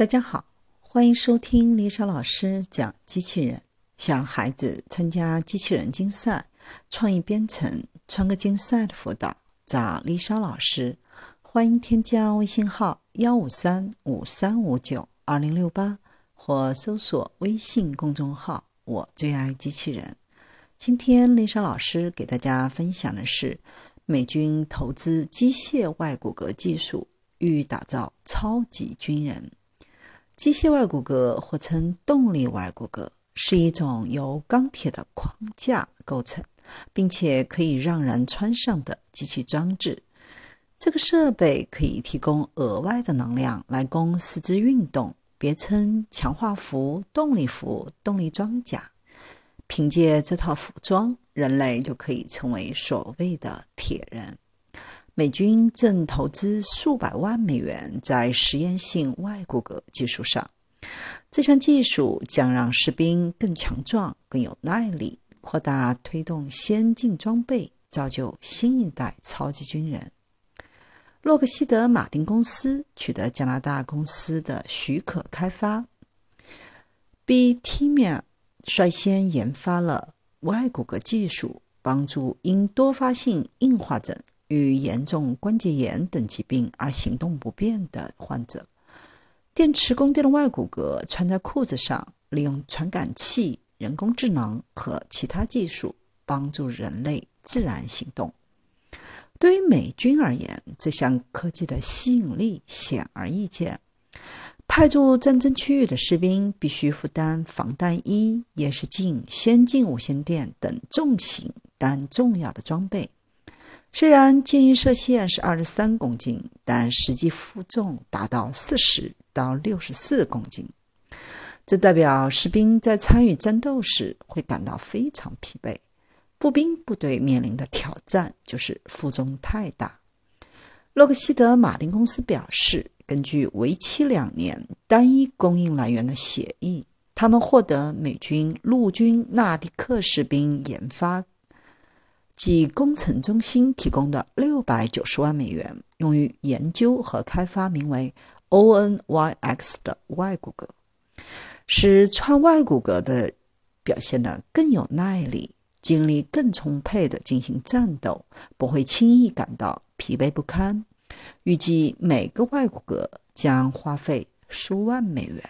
大家好，欢迎收听丽莎老师讲机器人。想孩子参加机器人竞赛、创意编程、创客竞赛的辅导，找丽莎老师。欢迎添加微信号幺五三五三五九二零六八，或搜索微信公众号“我最爱机器人”。今天丽莎老师给大家分享的是，美军投资机械外骨骼技术，欲打造超级军人。机械外骨骼或称动力外骨骼，是一种由钢铁的框架构成，并且可以让人穿上的机器装置。这个设备可以提供额外的能量来供四肢运动，别称强化服、动力服、动力装甲。凭借这套服装，人类就可以成为所谓的铁人。美军正投资数百万美元在实验性外骨骼技术上。这项技术将让士兵更强壮、更有耐力，扩大推动先进装备，造就新一代超级军人。洛克希德马丁公司取得加拿大公司的许可开发。，B.T.M.E.R. 率先研发了外骨骼技术，帮助因多发性硬化症。与严重关节炎等疾病而行动不便的患者，电池供电的外骨骼穿在裤子上，利用传感器、人工智能和其他技术帮助人类自然行动。对于美军而言，这项科技的吸引力显而易见。派驻战争区域的士兵必须负担防弹衣、夜视镜、先进无线电等重型但重要的装备。虽然建议射线是二十三公斤，但实际负重达到四十到六十四公斤。这代表士兵在参与战斗时会感到非常疲惫。步兵部队面临的挑战就是负重太大。洛克希德马丁公司表示，根据为期两年单一供应来源的协议，他们获得美军陆军纳迪克士兵研发。即工程中心提供的六百九十万美元，用于研究和开发名为 ONYX 的外骨骼，使穿外骨骼的表现得更有耐力，精力更充沛地进行战斗，不会轻易感到疲惫不堪。预计每个外骨骼将花费数万美元。